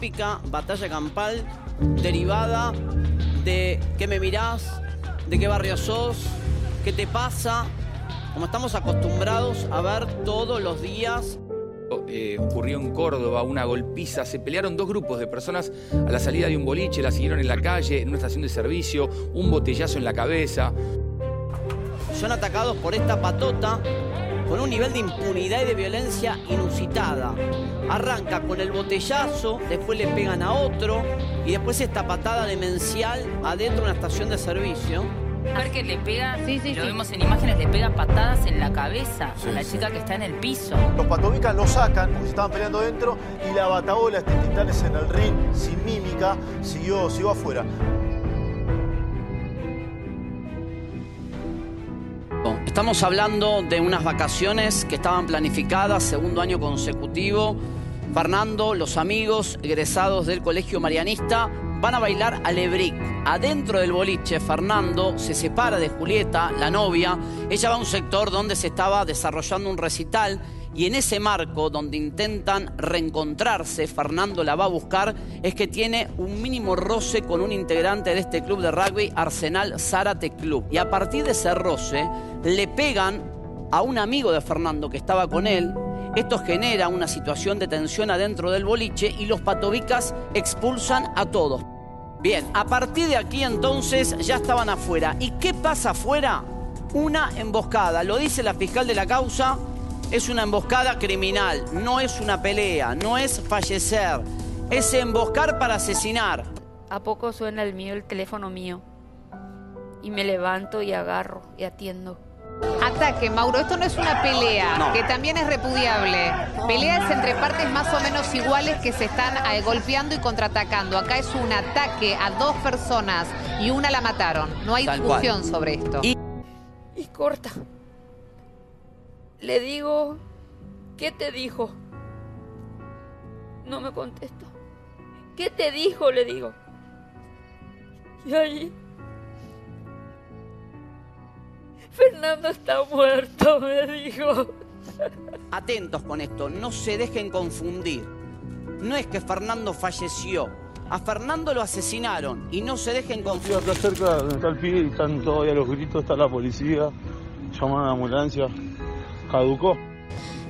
típica batalla campal derivada de qué me mirás, de qué barrio sos, qué te pasa, como estamos acostumbrados a ver todos los días. Eh, ocurrió en Córdoba una golpiza, se pelearon dos grupos de personas a la salida de un boliche, la siguieron en la calle, en una estación de servicio, un botellazo en la cabeza. Son atacados por esta patota con un nivel de impunidad y de violencia inusitada. Arranca con el botellazo, después le pegan a otro y después esta patada demencial adentro de una estación de servicio. Ver que le pega, lo vemos en imágenes, le pega patadas en la cabeza a la chica que está en el piso. Los patobicas lo sacan porque se estaban peleando dentro y la bataola, este titanes en el ring, sin mímica, siguió, siguió afuera. Estamos hablando de unas vacaciones que estaban planificadas, segundo año consecutivo. Fernando, los amigos egresados del Colegio Marianista van a bailar a Lebric. Adentro del boliche, Fernando se separa de Julieta, la novia. Ella va a un sector donde se estaba desarrollando un recital y en ese marco donde intentan reencontrarse, Fernando la va a buscar, es que tiene un mínimo roce con un integrante de este club de rugby, Arsenal Zárate Club. Y a partir de ese roce, le pegan a un amigo de Fernando que estaba con él, esto genera una situación de tensión adentro del boliche y los patobicas expulsan a todos. Bien, a partir de aquí entonces ya estaban afuera. ¿Y qué pasa afuera? Una emboscada. Lo dice la fiscal de la causa, es una emboscada criminal, no es una pelea, no es fallecer, es emboscar para asesinar. A poco suena el mío, el teléfono mío. Y me levanto y agarro y atiendo. Ataque, Mauro, esto no es una pelea, que también es repudiable. Peleas entre partes más o menos iguales que se están eh, golpeando y contraatacando. Acá es un ataque a dos personas y una la mataron. No hay discusión sobre esto. Y... y corta. Le digo, ¿qué te dijo? No me contesto. ¿Qué te dijo? Le digo. Y ahí Fernando está muerto, me dijo. Atentos con esto, no se dejen confundir. No es que Fernando falleció. A Fernando lo asesinaron y no se dejen confundir. Acá cerca donde está el pibe y están todavía los gritos, está la policía, llaman a la ambulancia, caducó.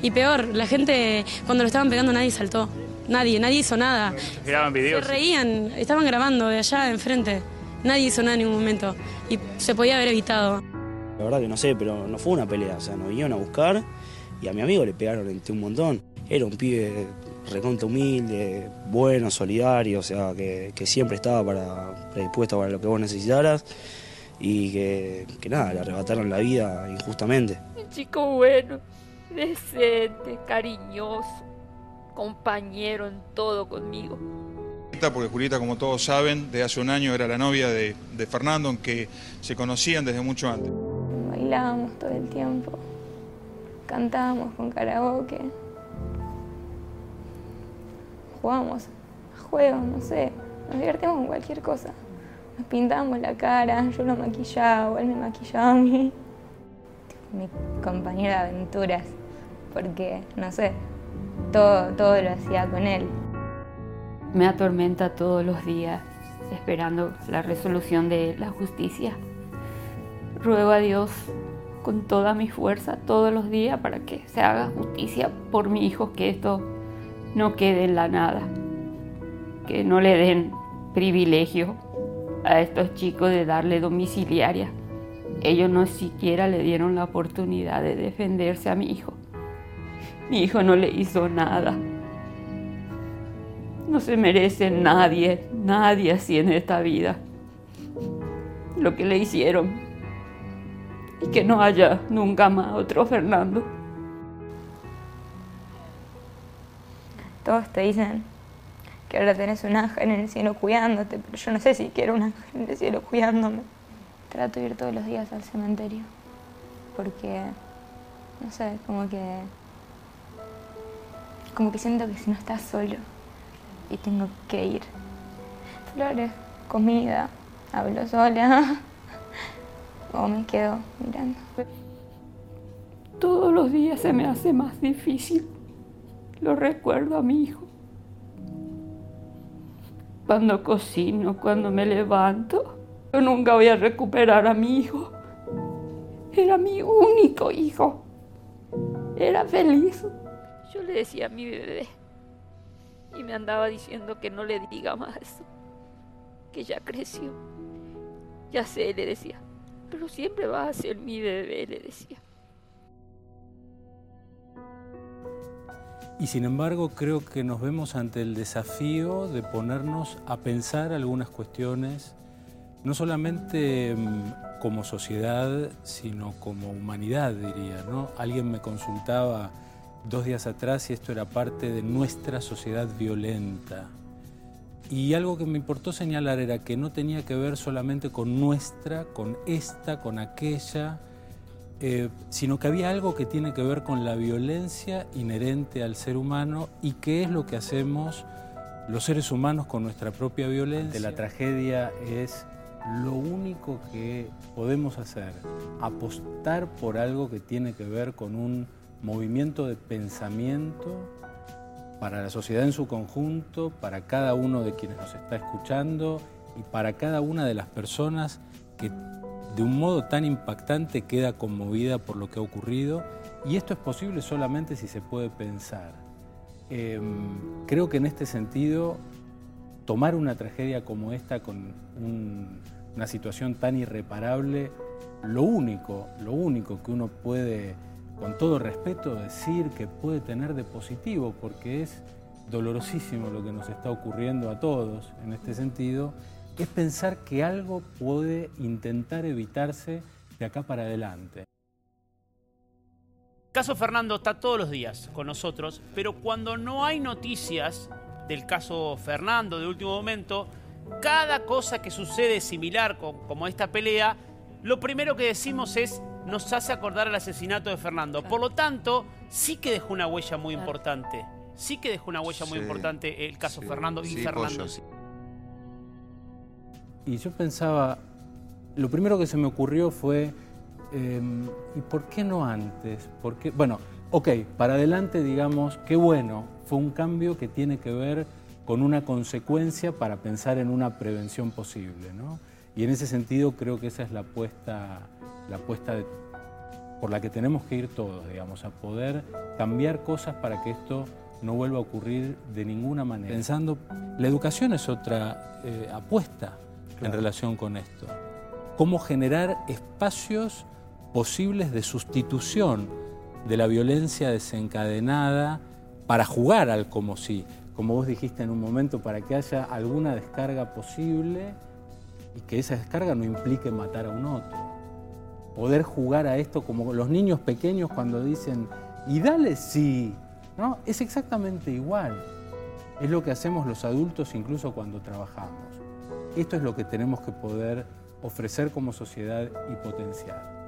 Y peor, la gente cuando lo estaban pegando nadie saltó. Nadie, nadie hizo nada. Graban videos. Se reían, estaban grabando de allá enfrente. Nadie hizo nada en ningún momento. Y se podía haber evitado. La verdad que no sé, pero no fue una pelea, o sea, nos vinieron a buscar y a mi amigo le pegaron entre un montón. Era un pibe recontra humilde, bueno, solidario, o sea, que, siempre estaba para, predispuesto para lo que vos necesitaras y que, que nada, le arrebataron la vida injustamente. Un chico bueno, decente, cariñoso, compañero en todo conmigo porque Julieta, como todos saben, de hace un año era la novia de, de Fernando, aunque se conocían desde mucho antes bailábamos todo el tiempo, cantábamos con karaoke, jugábamos a juegos, no sé, nos divertimos con cualquier cosa. Nos pintábamos la cara, yo lo maquillaba, él me maquillaba a mí. Mi compañero de aventuras, porque, no sé, todo, todo lo hacía con él. Me atormenta todos los días esperando la resolución de la justicia. Ruego a Dios con toda mi fuerza todos los días para que se haga justicia por mi hijo, que esto no quede en la nada, que no le den privilegio a estos chicos de darle domiciliaria. Ellos no siquiera le dieron la oportunidad de defenderse a mi hijo. Mi hijo no le hizo nada. No se merece nadie, nadie así en esta vida. Lo que le hicieron y que no haya nunca más otro Fernando. Todos te dicen que ahora tenés un ángel en el cielo cuidándote, pero yo no sé si quiero un ángel en el cielo cuidándome. Trato de ir todos los días al cementerio, porque, no sé, como que... Como que siento que si no estás solo y tengo que ir. Flores, comida, hablo sola. o me quedo mirando. Todos los días se me hace más difícil. Lo recuerdo a mi hijo. cuando cocino, cuando me levanto. Yo nunca voy a recuperar a mi hijo. Era mi único hijo. Era feliz. Yo le decía a mi bebé y me andaba diciendo que no le diga más eso, que ya creció. Ya sé, le decía, pero siempre va a ser mi bebé, le decía. Y sin embargo creo que nos vemos ante el desafío de ponernos a pensar algunas cuestiones, no solamente mm, como sociedad, sino como humanidad, diría. ¿no? Alguien me consultaba dos días atrás si esto era parte de nuestra sociedad violenta. Y algo que me importó señalar era que no tenía que ver solamente con nuestra, con esta, con aquella, eh, sino que había algo que tiene que ver con la violencia inherente al ser humano y qué es lo que hacemos los seres humanos con nuestra propia violencia. La tragedia es lo único que podemos hacer, apostar por algo que tiene que ver con un movimiento de pensamiento para la sociedad en su conjunto, para cada uno de quienes nos está escuchando y para cada una de las personas que de un modo tan impactante queda conmovida por lo que ha ocurrido y esto es posible solamente si se puede pensar. Em, creo que en este sentido, tomar una tragedia como esta con una situación tan irreparable, lo único, lo único que uno puede, con todo respeto, decir que puede tener de positivo, porque es dolorosísimo lo que nos está ocurriendo a todos en este sentido, es pensar que algo puede intentar evitarse de acá para adelante. El caso Fernando está todos los días con nosotros, pero cuando no hay noticias del caso Fernando de último momento, cada cosa que sucede similar como esta pelea, lo primero que decimos es nos hace acordar al asesinato de Fernando. Por lo tanto, sí que dejó una huella muy importante. Sí que dejó una huella muy importante el caso Fernando y Fernando. Y yo pensaba, lo primero que se me ocurrió fue, em, ¿y por qué no antes? Porque, bueno, ok, para adelante digamos, qué bueno, fue un cambio que tiene que ver con una consecuencia para pensar en una prevención posible, ¿no? Y en ese sentido creo que esa es la apuesta, la apuesta por la que tenemos que ir todos, digamos, a poder cambiar cosas para que esto no vuelva a ocurrir de ninguna manera. Pensando, la educación es otra eh, apuesta en relación con esto. Cómo generar espacios posibles de sustitución de la violencia desencadenada para jugar al como si, como vos dijiste en un momento, para que haya alguna descarga posible y que esa descarga no implique matar a un otro. Poder jugar a esto como los niños pequeños cuando dicen, y dale sí, ¿no? Es exactamente igual. Es lo que hacemos los adultos incluso cuando trabajamos. Esto es lo que tenemos que poder ofrecer como sociedad y potenciar.